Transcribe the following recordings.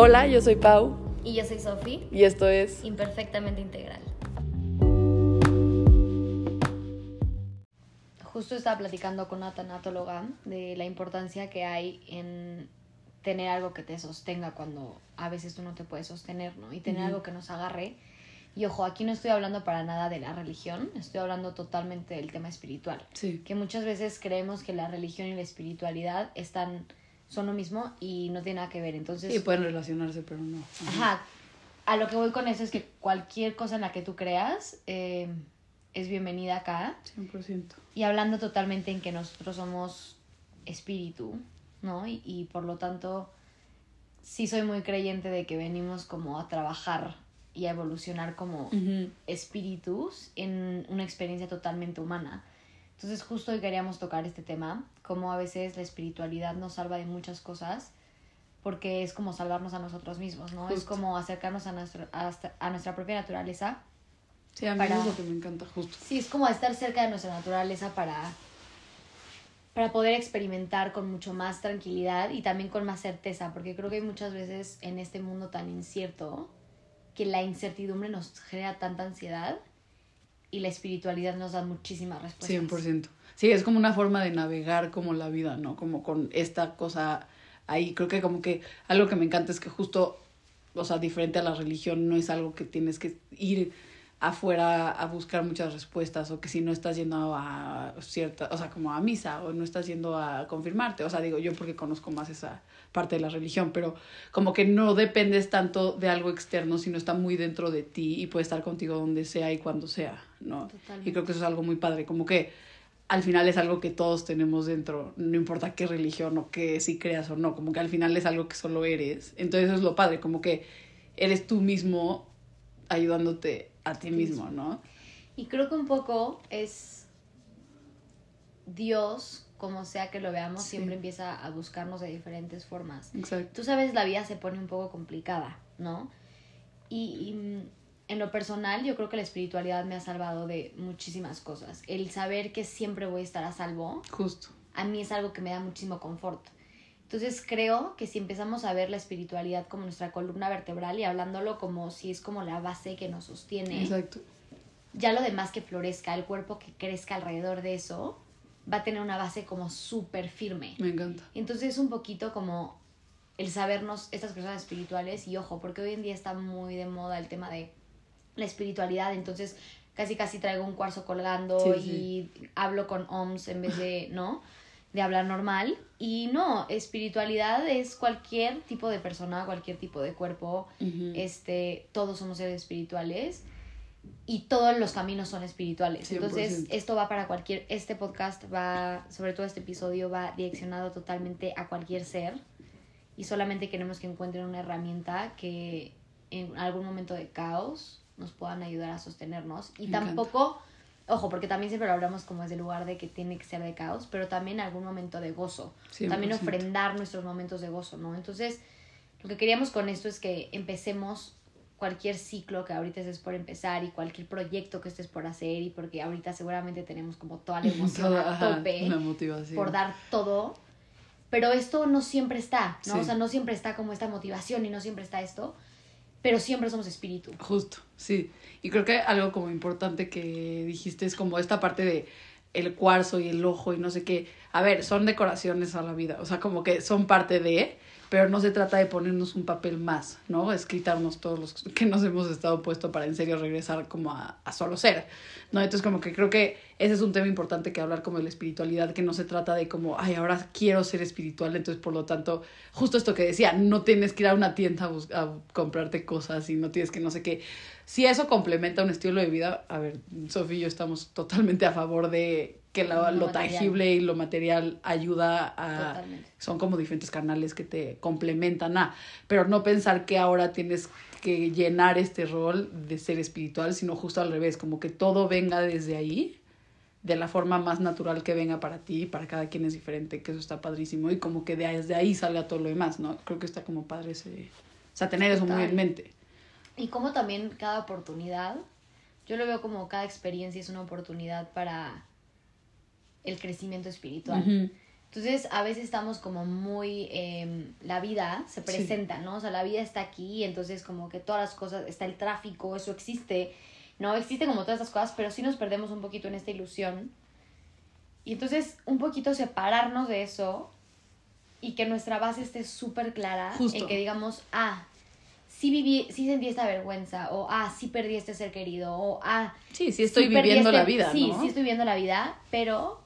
Hola, yo soy Pau. Y yo soy Sofi. Y esto es Imperfectamente Integral. Justo estaba platicando con una tanatóloga de la importancia que hay en tener algo que te sostenga cuando a veces tú no te puedes sostener, ¿no? Y tener algo que nos agarre. Y ojo, aquí no estoy hablando para nada de la religión, estoy hablando totalmente del tema espiritual. Sí. Que muchas veces creemos que la religión y la espiritualidad están son lo mismo y no tiene nada que ver. Entonces, Sí, pueden relacionarse, pero no. Ajá. A lo que voy con eso es que cualquier cosa en la que tú creas eh, es bienvenida acá. 100%. Y hablando totalmente en que nosotros somos espíritu, ¿no? Y, y por lo tanto, sí soy muy creyente de que venimos como a trabajar y a evolucionar como espíritus en una experiencia totalmente humana. Entonces justo hoy queríamos tocar este tema, cómo a veces la espiritualidad nos salva de muchas cosas, porque es como salvarnos a nosotros mismos, ¿no? Es Justo. como acercarnos a, nuestro, hasta- a nuestra propia naturaleza. Sí, a mí Para- es lo que me encanta, justo. Sí, es como estar cerca de nuestra naturaleza para, para poder experimentar con mucho más tranquilidad y también con más certeza, porque creo que hay muchas veces en este mundo tan incierto que la incertidumbre nos genera tanta ansiedad y la espiritualidad nos da muchísimas respuestas. 100%. Sí, es como una forma de navegar como la vida, ¿no? Como con esta cosa ahí. Creo que como que algo que me encanta es que justo, o sea, diferente a la religión, no es algo que tienes que ir afuera a buscar muchas respuestas o que si no estás yendo a cierta, o sea, como a misa o no estás yendo a confirmarte, o sea, digo yo porque conozco más esa parte de la religión, pero como que no dependes tanto de algo externo, sino está muy dentro de ti y puede estar contigo donde sea y cuando sea, ¿no? Totalmente. Y creo que eso es algo muy padre, como que al final es algo que todos tenemos dentro, no importa qué religión o qué si creas o no, como que al final es algo que solo eres. Entonces eso es lo padre, como que eres tú mismo ayudándote a ti mismo, ¿no? Y creo que un poco es Dios, como sea que lo veamos, Sí. siempre empieza a buscarnos de diferentes formas. Exacto. Tú sabes, la vida se pone un poco complicada, ¿no? Y, y, mm, en lo personal, yo creo que la espiritualidad me ha salvado de muchísimas cosas. El saber que siempre voy a estar a salvo, Justo. a mí es algo que me da muchísimo confort. Entonces creo que si empezamos a ver la espiritualidad como nuestra columna vertebral y hablándolo como si es como la base que nos sostiene, Exacto. ya lo demás que florezca, el cuerpo que crezca alrededor de eso, va a tener una base como súper firme. Me encanta. Entonces es un poquito como el sabernos estas personas espirituales y ojo, porque hoy en día está muy de moda el tema de la espiritualidad, entonces casi casi traigo un cuarzo colgando Sí, y hablo con OMS en vez de, ¿no? De hablar normal. Y no, espiritualidad es cualquier tipo de persona, cualquier tipo de cuerpo, este, todos somos seres espirituales y todos los caminos son espirituales. 100%. Entonces, esto va para cualquier, este podcast va, sobre todo este episodio, va direccionado totalmente a cualquier ser y solamente queremos que encuentren una herramienta que en algún momento de caos nos puedan ayudar a sostenernos y Me encanta. Ojo, porque también siempre lo hablamos como desde el lugar de que tiene que ser de caos, pero también algún momento de gozo. 100%. También ofrendar nuestros momentos de gozo, ¿no? Entonces, lo que queríamos con esto es que empecemos cualquier ciclo que ahorita estés por empezar y cualquier proyecto que estés por hacer y porque ahorita seguramente tenemos como toda la emoción Toda, a ajá, tope motivación. por dar todo, pero esto no siempre está, ¿no? Sí. O sea, no siempre está como esta motivación y no siempre está esto, pero siempre somos espíritu. Justo, sí. Y creo que algo como importante que dijiste es como esta parte de el cuarzo y el ojo y no sé qué. A ver, son decoraciones a la vida, o sea, como que son parte de, pero no se trata de ponernos un papel más, ¿no? Es quitarnos todos los que nos hemos estado puesto para en serio regresar como a, a solo ser, ¿no? Entonces como que creo que ese es un tema importante que hablar como de la espiritualidad, que no se trata de como, ay, ahora quiero ser espiritual, entonces por lo tanto, justo esto que decía, no tienes que ir a una tienda a, bus- a comprarte cosas y no tienes que no sé qué. Si eso complementa un estilo de vida, a ver, Sofía y yo estamos totalmente a favor de que Lo tangible y lo material ayuda a... Totalmente. Son como diferentes canales que te complementan a, pero no pensar que ahora tienes que llenar este rol de ser espiritual, sino justo al revés, como que todo venga desde ahí, de la forma más natural que venga para ti, para cada quien es diferente, que eso está padrísimo, y como que desde ahí salga todo lo demás, ¿no? Creo que está como padre ese, o sea, tener eso muy en mente. Y como también cada oportunidad, yo lo veo como cada experiencia es una oportunidad para el crecimiento espiritual. Entonces, a veces estamos como muy, em, la vida se presenta, ¿no? O sea, la vida está aquí, entonces como que todas las cosas, está el tráfico, eso existe, ¿no? Existe como todas estas cosas, pero sí nos perdemos un poquito en esta ilusión. Y entonces, un poquito separarnos de eso y que nuestra base esté súper clara Justo. en que digamos, ah, sí viví, sí sentí esta vergüenza, o ah, sí perdí este ser querido, o ah, Sí, sí estoy viviendo este- la vida, Sí, ¿no? sí estoy viviendo la vida, pero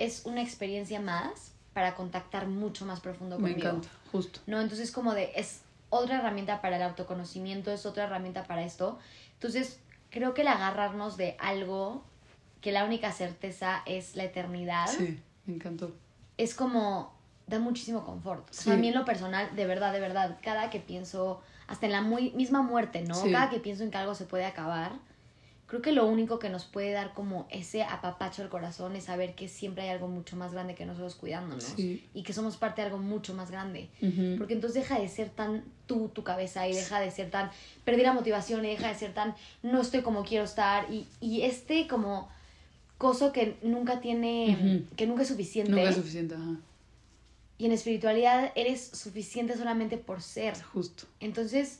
es una experiencia más para contactar mucho más profundo Me conmigo. encanta, justo. ¿no? Entonces como de, es otra herramienta para el autoconocimiento, es otra herramienta para esto. Entonces, creo que el agarrarnos de algo que la única certeza es la eternidad, Sí, me encantó. es como, da muchísimo confort. O Sí. sea, a mí en lo personal, de verdad, de verdad, cada que pienso, hasta en la muy, misma muerte, ¿no? Sí. Cada que pienso en que algo se puede acabar, creo que lo único que nos puede dar como ese apapacho al corazón es saber que siempre hay algo mucho más grande que nosotros cuidándonos. Sí. Y que somos parte de algo mucho más grande. Porque entonces deja de ser tan tú, tu cabeza, y deja de ser tan, perdí la motivación, y deja de ser tan, no estoy como quiero estar, y, y este como coso que nunca tiene, que nunca es suficiente. Nunca es suficiente, ajá. Y en espiritualidad eres suficiente solamente por ser. Justo. Entonces,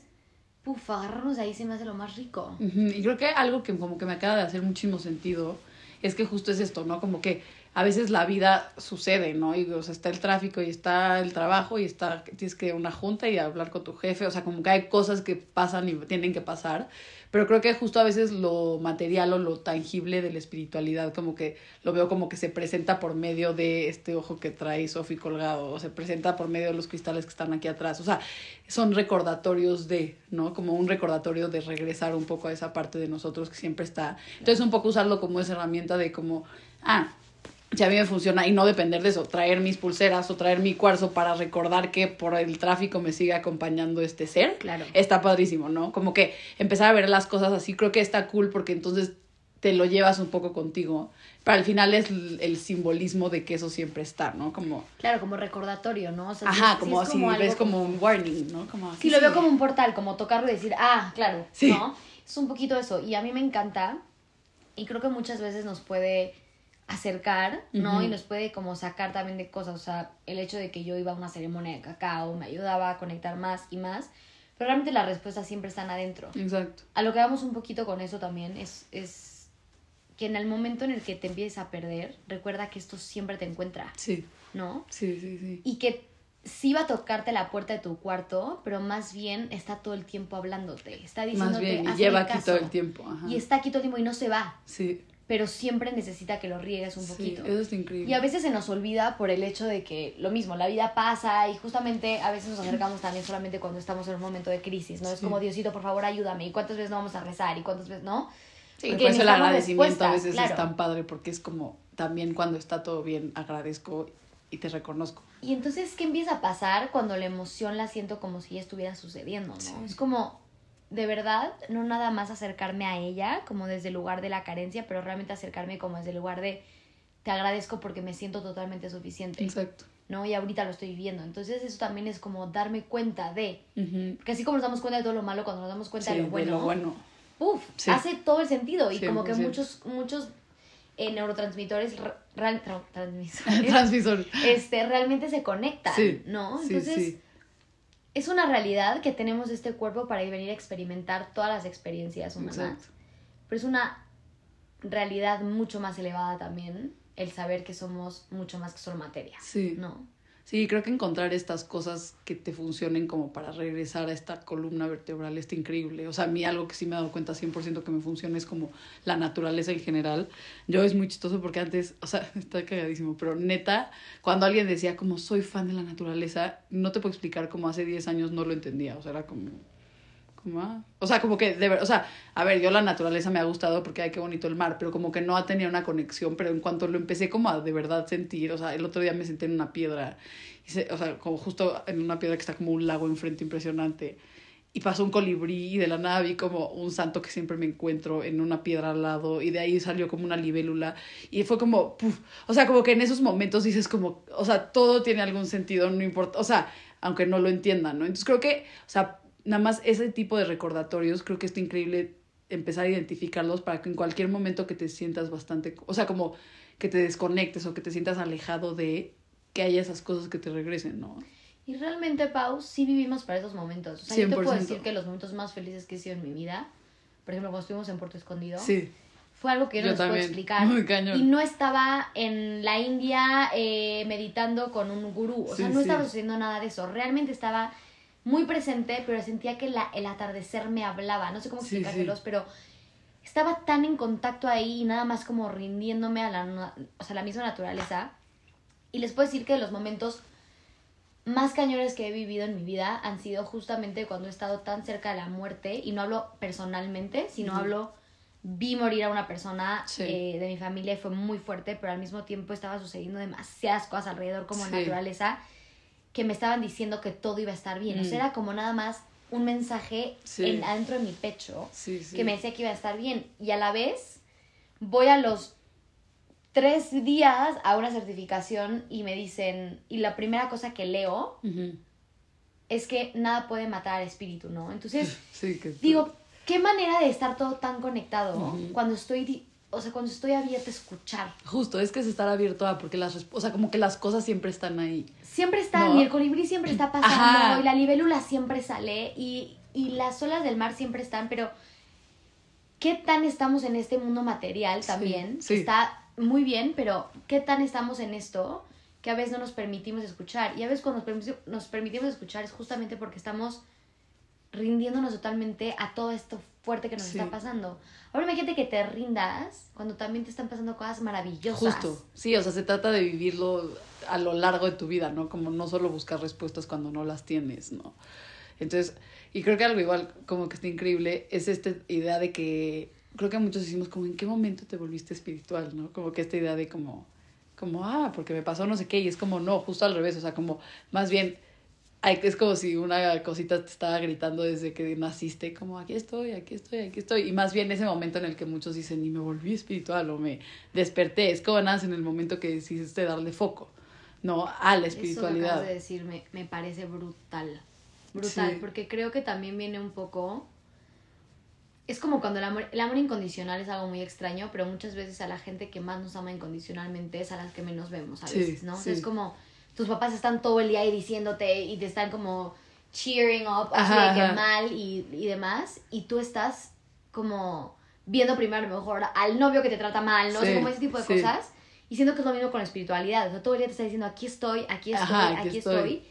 puf, agarrarnos ahí se me hace lo más rico. Y creo que algo que como que me acaba de hacer muchísimo sentido es que justo es esto, ¿no? Como que a veces la vida sucede, ¿no? Y o sea, está el tráfico y está el trabajo y está tienes que ir a una junta y hablar con tu jefe, o sea, como que hay cosas que pasan y tienen que pasar, pero creo que justo a veces lo material o lo tangible de la espiritualidad como que lo veo como que se presenta por medio de este ojo que trae Sofi colgado, o se presenta por medio de los cristales que están aquí atrás, o sea, son recordatorios de, ¿no? Como un recordatorio de regresar un poco a esa parte de nosotros que siempre está. Entonces, un poco usarlo como esa herramienta de como, ah, si a mí me funciona y no depender de eso, traer mis pulseras o traer mi cuarzo para recordar que por el tráfico me sigue acompañando este ser, Claro. está padrísimo, ¿no? Como que empezar a ver las cosas así, creo que está cool porque entonces te lo llevas un poco contigo, pero al final es el, el simbolismo de que eso siempre está, ¿no? Como, Claro, como recordatorio, ¿no? O sea, sí- ajá, sí como es así, algo ves como un warning, ¿no? Como Sí, lo veo como un portal, como tocarlo y decir, ah, claro, Sí. ¿no? Es un poquito eso. Y a mí me encanta. Y creo que muchas veces nos puede acercar, ¿no? Ujú. Y nos puede como sacar también de cosas. O sea, el hecho de que yo iba a una ceremonia de cacao me ayudaba a conectar más y más. Pero realmente las respuestas siempre están adentro. Exacto. A lo que vamos un poquito con eso también es, es que en el momento en el que te empieces a perder, recuerda que esto siempre te encuentra, Sí, ¿no? sí, sí, sí. y que sí va a tocarte la puerta de tu cuarto, pero más bien está todo el tiempo hablándote, está diciéndote, Más bien, y "Hazme lleva aquí caso". todo el tiempo. Ajá. Y está aquí todo el tiempo y no se va, Sí, pero siempre necesita que lo riegues un sí, poquito. eso está increíble. Y a veces se nos olvida por el hecho de que lo mismo, la vida pasa y justamente a veces nos acercamos también solamente cuando estamos en un momento de crisis, ¿no? Es Sí. como, Diosito, por favor, ayúdame. ¿Y cuántas veces no vamos a rezar? ¿Y cuántas veces no? Sí, Porque por eso el necesitamos agradecimiento a veces claro. es tan padre porque es como también cuando está todo bien agradezco y te reconozco. Y entonces, ¿qué empieza a pasar cuando la emoción la siento como si ya estuviera sucediendo, ¿no? Sí. Es como, de verdad, no nada más acercarme a ella como desde el lugar de la carencia, pero realmente acercarme como desde el lugar de te agradezco porque me siento totalmente suficiente, Exacto. ¿no? Y ahorita lo estoy viviendo. Entonces, eso también es como darme cuenta de, Ujú. porque así como nos damos cuenta de todo lo malo, cuando nos damos cuenta Sí, de lo bueno, bueno. uf, Sí. hace todo el sentido. Y como que 100%. muchos, muchos eh, neurotransmisores, ra- ra- tra- transmisores, Transmisor. este, realmente se conectan, Sí, ¿no? sí, Entonces, sí. Es una realidad que tenemos este cuerpo para ir venir a experimentar todas las experiencias humanas. Exacto. Pero es una realidad mucho más elevada también el saber que somos mucho más que solo materia, Sí. ¿no? Sí, creo que encontrar estas cosas que te funcionen como para regresar a esta columna vertebral está increíble. O sea, a mí algo que sí me he dado cuenta 100% que me funciona es como la naturaleza en general. Yo es muy chistoso porque antes, o sea, está cagadísimo, pero neta, cuando alguien decía como soy fan de la naturaleza, no te puedo explicar cómo hace 10 años no lo entendía. O sea, era como... ah. O sea, como que, de ver, o sea, a ver, yo la naturaleza me ha gustado porque, ay, qué bonito el mar, pero como que no ha tenido una conexión, pero en cuanto lo empecé como a de verdad sentir, o sea, el otro día me senté en una piedra, y se- o sea, como justo en una piedra que está como un lago enfrente impresionante, y pasó un colibrí y de la nada vi como un santo que siempre me encuentro en una piedra al lado y de ahí salió como una libélula y fue como, puf, o sea, como que en esos momentos dices como, o sea, todo tiene algún sentido, no importa, o sea, aunque no lo entiendan, ¿no? Entonces creo que, o sea, nada más ese tipo de recordatorios, creo que está increíble empezar a identificarlos para que en cualquier momento que te sientas bastante, o sea, como que te desconectes o que te sientas alejado de, que haya esas cosas que te regresen, ¿no? Y realmente, Pau, sí vivimos para esos momentos. O sea, yo te puedo 100%. decir que los momentos más felices que he sido en mi vida, por ejemplo, cuando estuvimos en Puerto Escondido, Sí. fue algo que yo no les puedo explicar. Muy cañón. Y no estaba en la India eh, meditando con un gurú. O sea, Sí, no sí. estaba sucediendo nada de eso. Realmente estaba muy presente, pero sentía que la, el atardecer me hablaba. No sé cómo explicárselos, sí. pero estaba tan en contacto ahí y nada más como rindiéndome a la, o sea, la misma naturaleza. Y les puedo decir que los momentos más cañones que he vivido en mi vida han sido justamente cuando he estado tan cerca de la muerte y no hablo personalmente, sino hablo vi morir a una persona Sí. eh, de mi familia y fue muy fuerte, pero al mismo tiempo estaba sucediendo demasiadas cosas alrededor como Sí. naturaleza que me estaban diciendo que todo iba a estar bien. O sea, Mm. era como nada más un mensaje Sí. en, adentro de mi pecho Sí, sí. que me decía que iba a estar bien. Y a la vez voy a los tres días a una certificación y me dicen, y la primera cosa que leo es que nada puede matar al espíritu, ¿no? Entonces, Sí, que digo, qué manera de estar todo tan conectado cuando estoy, o sea, cuando estoy abierta a escuchar. Justo, es que es estar abierto a, porque las, o sea, como que las cosas siempre están ahí. Siempre está, No. y el colibrí siempre está pasando, Ajá. y la libélula siempre sale, y, y las olas del mar siempre están, pero ¿qué tan estamos en este mundo material también? sí. Está muy bien, pero ¿qué tan estamos en esto que a veces no nos permitimos escuchar? Y a veces cuando nos permiti- nos permitimos escuchar es justamente porque estamos rindiéndonos totalmente a todo esto fuerte que nos Sí. está pasando. Ahora imagínate que te rindas cuando también te están pasando cosas maravillosas. Justo, sí, o sea, se trata de vivirlo a lo largo de tu vida, ¿no? Como no solo buscar respuestas cuando no las tienes, ¿no? Entonces, y creo que algo igual como que está increíble es esta idea de que, creo que muchos decimos como, ¿en qué momento te volviste espiritual, ¿no? Como que esta idea de como, como, ah, porque me pasó no sé qué, y es como, no, justo al revés, o sea, como, más bien, es como si una cosita te estaba gritando desde que naciste, como aquí estoy, aquí estoy, aquí estoy. Y más bien ese momento en el que muchos dicen, y me volví espiritual o me desperté, es como nace en el momento que decidiste darle foco, ¿no? A la Eso espiritualidad. acabas de decir me, me parece brutal. Brutal, Sí. porque creo que también viene un poco... Es como cuando el amor, el amor incondicional es algo muy extraño, pero muchas veces a la gente que más nos ama incondicionalmente es a las que menos vemos a Sí, veces, ¿no? O sea, sí. es como tus papás están todo el día ahí diciéndote y te están como cheering up, así Ajá, de que ajá. mal y, y demás, y tú estás como viendo primero a lo mejor al novio que te trata mal, ¿no? O sea, Sí, como ese tipo de sí. cosas. Y siento que es lo mismo con la espiritualidad. O sea, todo el día te está diciendo, aquí estoy, aquí estoy, Ajá, aquí, aquí estoy. estoy.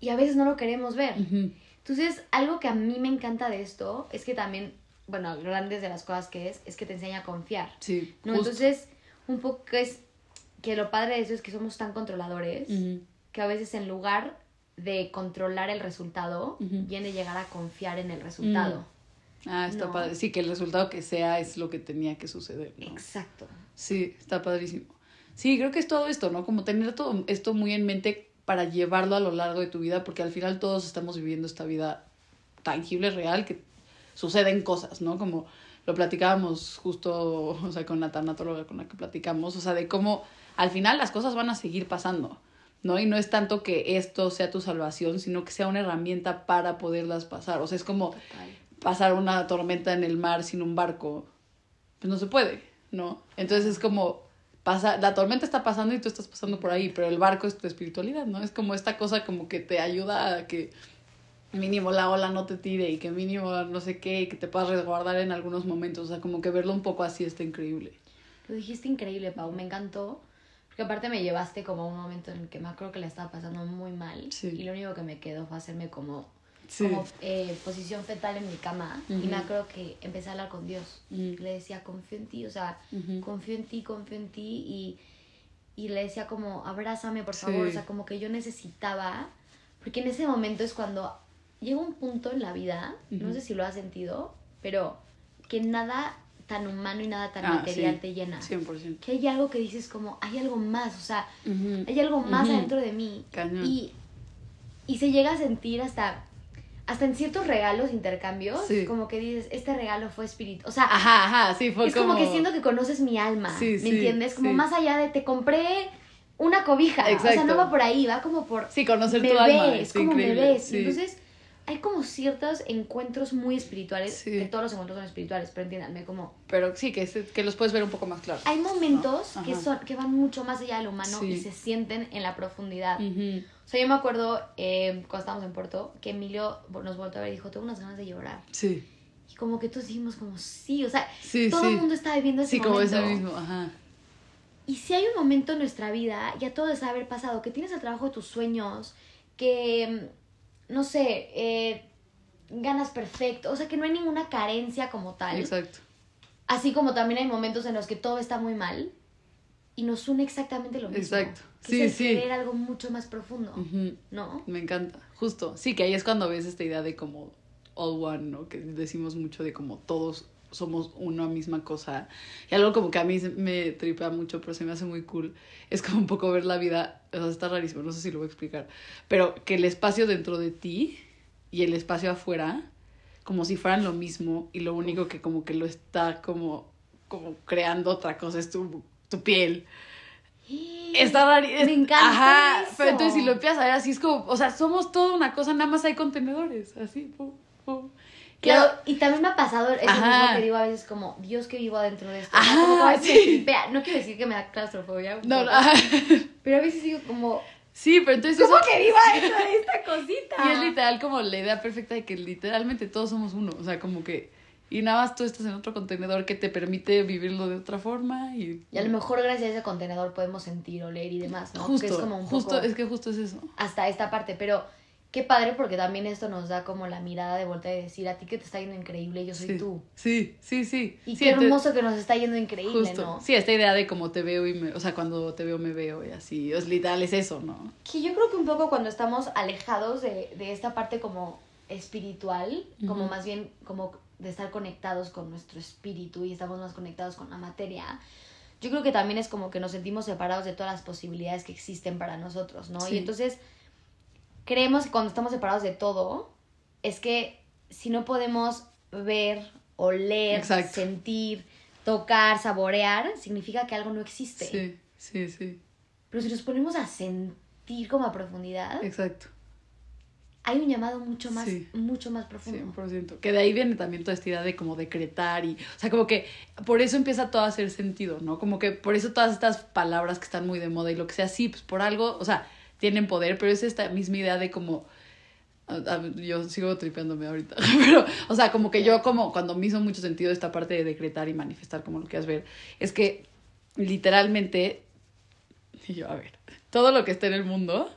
Y a veces no lo queremos ver. Ujú. Entonces, algo que a mí me encanta de esto es que también, bueno, grandes de las cosas que es, es que te enseña a confiar. Sí, ¿no? Entonces, un poco es que lo padre de eso es que somos tan controladores que a veces en lugar de controlar el resultado, Ujú. viene llegar a confiar en el resultado. Ah, está No. padre. Sí, que el resultado que sea es lo que tenía que suceder, ¿no? Exacto. Sí, está padrísimo. Sí, creo que es todo esto, ¿no? Como tener todo esto muy en mente para llevarlo a lo largo de tu vida, porque al final todos estamos viviendo esta vida tangible, real, que suceden cosas, ¿no? Como lo platicábamos justo, o sea, con la tanatóloga con la que platicamos, o sea, de cómo al final las cosas van a seguir pasando, ¿no? Y no es tanto que esto sea tu salvación, sino que sea una herramienta para poderlas pasar. O sea, es como Total. pasar una tormenta en el mar sin un barco, pues no se puede, ¿no? Entonces es como pasa, la tormenta está pasando y tú estás pasando por ahí, pero el barco es tu espiritualidad, ¿no? Es como esta cosa como que te ayuda a que mínimo la ola no te tire y que mínimo no sé qué, y que te puedas resguardar en algunos momentos, o sea, como que verlo un poco así está increíble. Lo dijiste increíble, Pau, me encantó. Porque aparte me llevaste como a un momento en el que me acuerdo que la estaba pasando muy mal. Sí. Y lo único que me quedó fue hacerme como, Sí. como eh, posición fetal en mi cama. Y Ujú. me acuerdo que empecé a hablar con Dios. Ujú. Le decía, confío en ti, o sea, Ujú. confío en ti, confío en ti. Y, y le decía como, abrázame, por Sí. favor. O sea, como que yo necesitaba. Porque en ese momento es cuando llega un punto en la vida, no sé si lo has sentido, pero que nada tan humano y nada tan Ah, material sí. te llena 100%. que hay algo que dices como, hay algo más, o sea, hay algo más Ujú. adentro de mí. Cañón. Y, y se llega a sentir hasta, hasta en ciertos regalos, intercambios, Sí. como que dices, este regalo fue espíritu. O sea, Ajá, ajá, sí, fue es como... que siento que conoces mi alma, Sí, ¿me sí, entiendes? Como más allá de te compré una cobija. O sea, Exacto. no va por ahí, va como por... Sí, conocer me tu alma, ves, está como increíble. me ves. sí. Entonces, hay como ciertos encuentros muy espirituales. Sí. Que todos los encuentros son espirituales, pero entiéndanme, como Pero sí, que, los puedes ver un poco más claros. hay momentos que, son, que van mucho más allá de lo humano Sí. y se sienten en la profundidad. Ujú. O sea, yo me acuerdo eh, cuando estábamos en Puerto que Emilio nos volvió a ver y dijo, tengo unas ganas de llorar. Sí, Y como que todos dijimos como, sí, o sea, sí, todo el mundo está viviendo ese sí, como momento. ese mismo, ajá. Y si hay un momento en nuestra vida, ya todo es haber pasado, que tienes el trabajo de tus sueños, que, no sé, eh, ganas perfecto, o sea, que no hay ninguna carencia como tal. Exacto. Así como también hay momentos en los que todo está muy mal y nos une exactamente lo mismo. Exacto. Que Sí, es sí. querer algo mucho más profundo. ¿no? Me encanta, justo. Sí, que ahí es cuando ves esta idea de como all one, ¿no? Que decimos mucho de como todos somos una misma cosa. Y algo como que a mí me tripea mucho, pero se me hace muy cool. Es como un poco ver la vida, o sea, está rarísimo, no sé si lo voy a explicar, pero que el espacio dentro de ti y el espacio afuera, como si fueran lo mismo y lo único que como que lo está como, como creando otra cosa es tu, tu piel. Está rarísimo. Me encanta Ajá, eso. pero entonces si lo empiezas a ver así es como, o sea, somos toda una cosa, nada más hay contenedores, así, pum, pum. Claro, y también me ha pasado eso Ajá. mismo que digo a veces como, Dios que vivo adentro de esto. Ajá, que veces sí. tripea. No quiero decir que me da claustrofobia, No, no, pero a veces digo como, Sí, pero entonces ¿cómo eso- que vivo adentro de esta cosita? Y es literal como la idea perfecta de que literalmente todos somos uno. O sea, como que. Y nada más tú estás en otro contenedor que te permite vivirlo de otra forma. Y, Y a lo mejor gracias a ese contenedor podemos sentir, oler y demás, ¿no? Justo, que es como un justo, poco es que justo es eso. hasta esta parte, pero qué padre porque también esto nos da como la mirada de vuelta de decir a ti que te está yendo increíble, yo soy sí. tú. Sí, sí, sí. Y Sí, qué entonces- hermoso que nos está yendo increíble, Justo. ¿no? Sí, esta idea de cómo te veo y me. O sea, cuando te veo, me veo y así. Es literal, es eso, ¿no? Que yo creo que un poco cuando estamos alejados de, de esta parte como espiritual, como más bien como de estar conectados con nuestro espíritu y estamos más conectados con la materia, yo creo que también es como que nos sentimos separados de todas las posibilidades que existen para nosotros, ¿no? Sí. Y entonces creemos que cuando estamos separados de todo, es que si no podemos ver, oler, Exacto. sentir, tocar, saborear, significa que algo no existe. Sí, sí, sí. Pero si nos ponemos a sentir como a profundidad, Exacto. hay un llamado mucho más, Sí. mucho más profundo. 100%. Que de ahí viene también toda esta idea de como decretar y, o sea, como que por eso empieza todo a hacer sentido, ¿no? Como que por eso todas estas palabras que están muy de moda y lo que sea, sí, pues por algo, o sea, tienen poder, pero es esta misma idea de como, yo sigo tripeándome ahorita, pero, o sea, como que yo como cuando me hizo mucho sentido esta parte de decretar y manifestar, como lo quieras ver, es que literalmente, y yo, a ver, todo lo que está en el mundo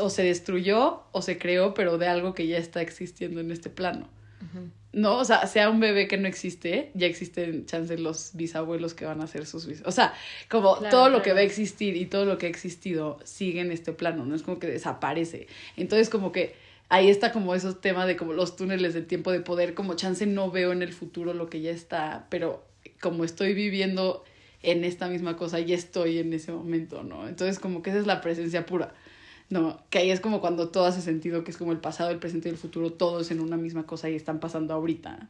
o se destruyó o se creó, pero de algo que ya está existiendo en este plano. No, o sea, sea un bebé que no existe, ya existen chances los bisabuelos que van a ser sus bis- O sea, como Claro, todo lo que va a existir y todo lo que ha existido sigue en este plano, no es como que desaparece. Entonces, como que ahí está como esos temas de como los túneles del tiempo de poder, como chance no veo en el futuro lo que ya está, pero como estoy viviendo en esta misma cosa, ya estoy en ese momento, ¿no? Entonces, como que esa es la presencia pura. No, que ahí es como cuando todo hace sentido, que es como el pasado, el presente y el futuro, todos en una misma cosa y están pasando ahorita.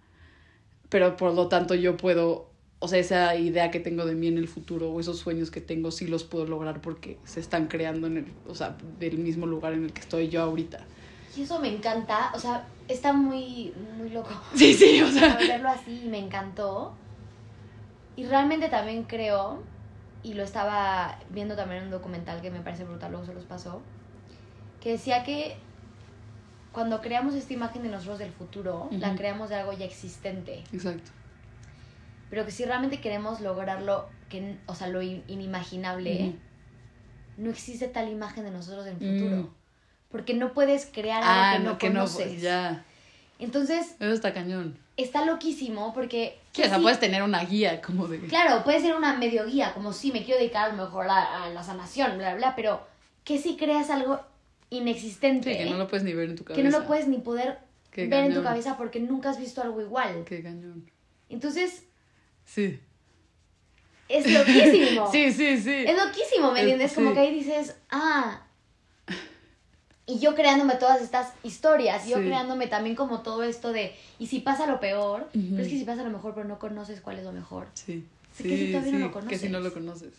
Pero por lo tanto yo puedo, o sea, esa idea que tengo de mí en el futuro o esos sueños que tengo sí los puedo lograr porque se están creando en el, o sea, del mismo lugar en el que estoy yo ahorita. Y eso me encanta, o sea, está muy, muy loco. Sí, sí, o sea. verlo así y me encantó. Y realmente también creo, y lo estaba viendo también en un documental que me parece brutal, luego se los pasó, que decía que cuando creamos esta imagen de nosotros del futuro, la creamos de algo ya existente. Exacto. Pero que si realmente queremos lograrlo, que, o sea, lo in- inimaginable, no existe tal imagen de nosotros en el Mm. futuro. Porque no puedes crear algo Ah, que no, no, que no, conoces. ya. Entonces, Eso está cañón. está loquísimo porque... Sí, que o sea, sí- puedes tener una guía como de... Claro, puede ser una medio guía, como si me quiero dedicar a lo mejor a, a la sanación, bla, bla, pero que si creas algo inexistente, Sí, que no lo puedes ni ver en tu cabeza. que no lo puedes ni poder Qué ver en tu cañón. cabeza porque nunca has visto algo igual. Qué cañón. Entonces, Sí. es loquísimo. Sí, sí, sí. Es loquísimo, ¿me Es- entiendes? Como sí. que ahí dices, ah. Y yo creándome todas estas historias, y yo Sí. creándome también como todo esto de, y si pasa lo peor, Ujú. pero es que si pasa lo mejor, pero no conoces cuál es lo mejor. Sí, Sí, que si sí, todavía no sí, lo que si no conoces. lo conoces.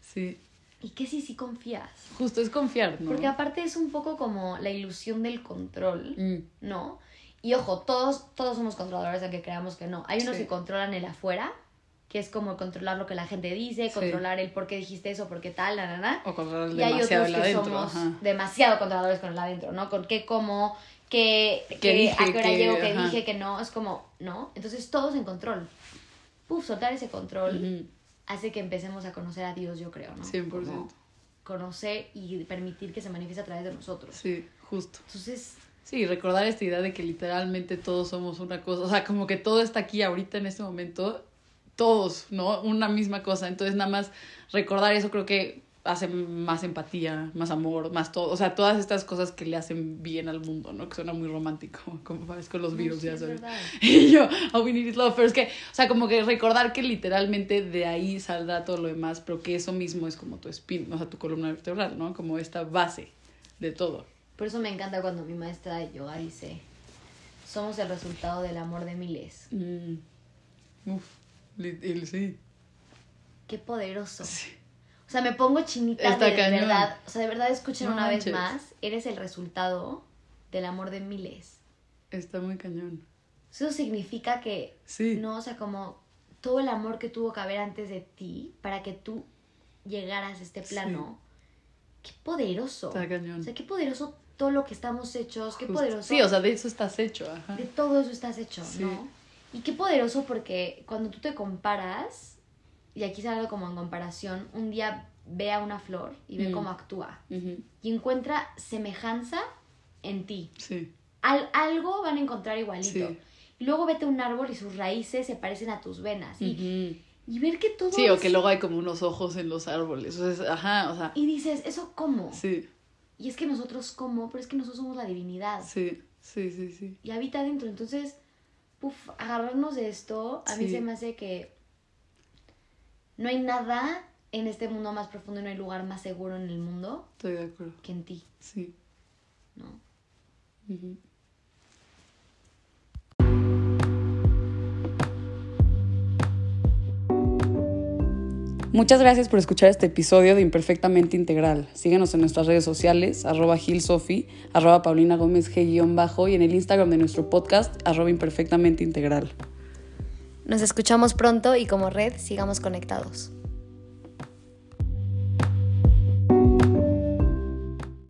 Sí. ¿Y qué si sí confías? Justo es confiar, ¿no? Porque aparte es un poco como la ilusión del control, Mm, ¿no? Y ojo, todos, todos somos controladores, aunque creamos que no. Hay unos Sí. que controlan el afuera, que es como controlar lo que la gente dice, Sí. controlar el por qué dijiste eso, por qué tal, la, la, la. O controlar Y hay demasiado otros que adentro. somos ajá. demasiado controladores con el adentro, ¿no? Con qué como, qué, ¿Qué qué- dije, a qué hora qué- llego, qué ajá. dije, que no. Es como, ¿no? Entonces todos en control. Puf, soltar ese control hace que empecemos a conocer a Dios, yo creo, ¿no? 100%. Como conocer y permitir que se manifieste a través de nosotros. Sí, justo. Entonces, Sí, recordar esta idea de que literalmente todos somos una cosa, o sea, como que todo está aquí ahorita en este momento, todos, ¿no? Una misma cosa. Entonces, nada más recordar eso creo que hace más empatía, más amor, más todo, o sea, todas estas cosas que le hacen bien al mundo, ¿no? Que suena muy romántico, como parezco los no, virus, sí, ya es sabes. Y yo, all we need is love, pero es que, o sea, como que recordar que literalmente de ahí saldrá todo lo demás, pero que eso mismo es como tu espín, o sea, tu columna vertebral, ¿no? Como esta base de todo. Por eso me encanta cuando mi maestra de yoga dice, somos el resultado del amor de miles. Mm. Uf, el- sí. Qué poderoso. Sí. O sea, me pongo chinita Está de cañón. verdad. O sea, de verdad escuchen No una manches. vez más, eres el resultado del amor de miles. Está muy cañón. Eso significa que, Sí. no, o sea, como todo el amor que tuvo que haber antes de ti para que tú llegaras a este plano. Qué poderoso. Está cañón. O sea, qué poderoso todo lo que estamos hechos, qué Justo. poderoso. Sí, o sea, de eso estás hecho, ajá. de todo eso estás hecho, Sí. ¿no? Y qué poderoso porque cuando tú te comparas, y aquí sale algo como en comparación, un día ve a una flor y ve Mm. cómo actúa y encuentra semejanza en ti. Sí. Al, algo van a encontrar igualito. Sí. Y luego vete a un árbol y sus raíces se parecen a tus venas. Y, y ver que todo Sí, o que luego hay como unos ojos en los árboles. O sea, ajá, o sea. Y dices, ¿eso cómo? Sí, Y es que nosotros cómo, pero es que nosotros somos la divinidad. sí, sí, sí, sí. y habita adentro. Entonces, puf, agarrarnos de esto, a mí se me hace que no hay nada en este mundo más profundo y no hay lugar más seguro en el mundo Estoy de acuerdo. que en ti, Sí. ¿no? Ujú. Muchas gracias por escuchar este episodio de Imperfectamente Integral. Síguenos en nuestras redes sociales, arroba gilsofi, arroba paulina gómez g-bajo y en el Instagram de nuestro podcast, arroba imperfectamente integral. Nos escuchamos pronto y como red sigamos conectados.